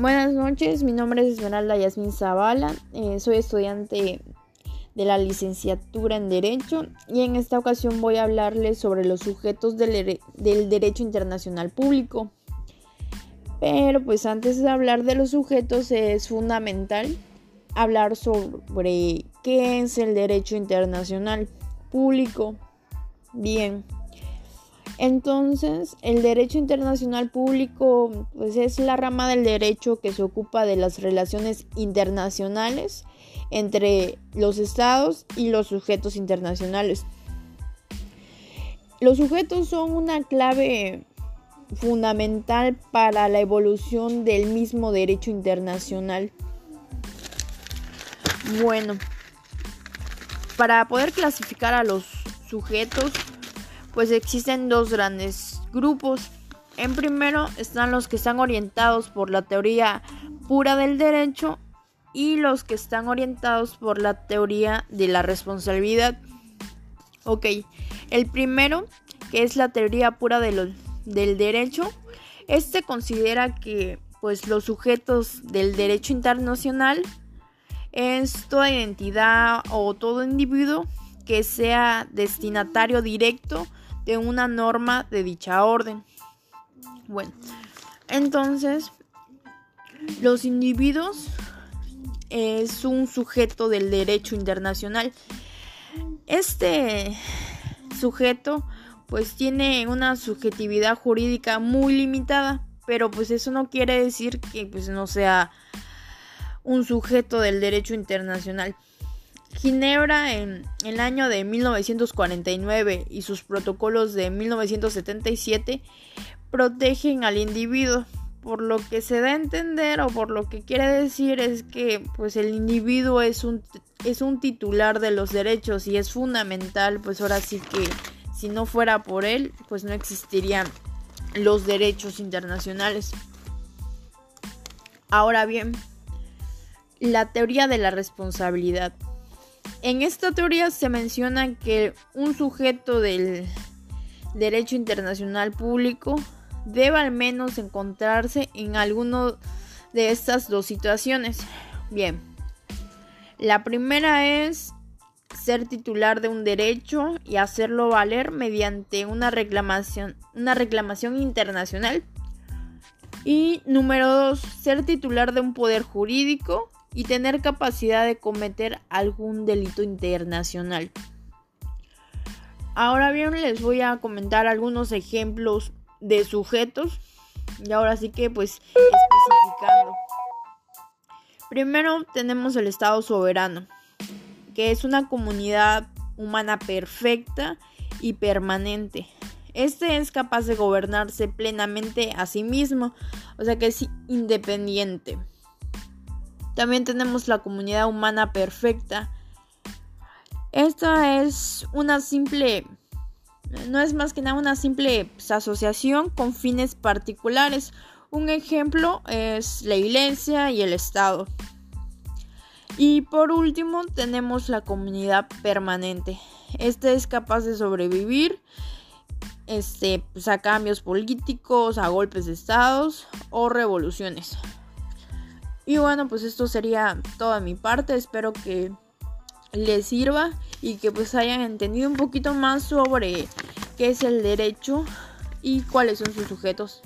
Buenas noches, mi nombre es Esmeralda Yasmin Zavala, eh, soy estudiante de la licenciatura en Derecho y en esta ocasión voy a hablarles sobre los sujetos del, del derecho internacional público. Pero pues antes de hablar de los sujetos es fundamental hablar sobre qué es el derecho internacional público. Bien. Entonces, el derecho internacional público pues es la rama del derecho que se ocupa de las relaciones internacionales entre los estados y los sujetos internacionales. Los sujetos son una clave fundamental para la evolución del mismo derecho internacional. Bueno, para poder clasificar a los sujetos pues existen dos grandes grupos. En primero están los que están orientados por la teoría pura del derecho y los que están orientados por la teoría de la responsabilidad. Ok, el primero, que es la teoría pura del derecho, este considera que pues los sujetos del derecho internacional es toda identidad o todo individuo que sea destinatario directo de una norma de dicha orden. Bueno, entonces los individuos es un sujeto del derecho internacional. Este sujeto pues tiene una subjetividad jurídica muy limitada, pero pues eso no quiere decir que pues no sea un sujeto del derecho internacional. Ginebra en el año de 1949 y sus protocolos de 1977 protegen al individuo, por lo que se da a entender o por lo que quiere decir es que pues el individuo es un, es un titular de los derechos y es fundamental, pues ahora sí que si no fuera por él, pues no existirían los derechos internacionales. Ahora bien, la teoría de la responsabilidad. En esta teoría se menciona que un sujeto del derecho internacional público debe al menos encontrarse en alguno de estas dos situaciones. Bien, la primera es ser titular de un derecho y hacerlo valer mediante una reclamación, una reclamación internacional. Y número dos, ser titular de un poder jurídico y tener capacidad de cometer algún delito internacional. Ahora bien, les voy a comentar algunos ejemplos de sujetos y ahora sí que pues especificando. Primero tenemos el Estado soberano, que es una comunidad humana perfecta y permanente. Este es capaz de gobernarse plenamente a sí mismo, o sea que es independiente. También tenemos la comunidad humana perfecta. Esta es una simple, no es más que nada una simple pues, asociación con fines particulares. Un ejemplo es la iglesia y el Estado. Y por último tenemos la comunidad permanente. Esta es capaz de sobrevivir este, pues, a cambios políticos, a golpes de estados o revoluciones. Y bueno, pues esto sería toda mi parte. Espero que les sirva y que pues hayan entendido un poquito más sobre qué es el derecho y cuáles son sus sujetos.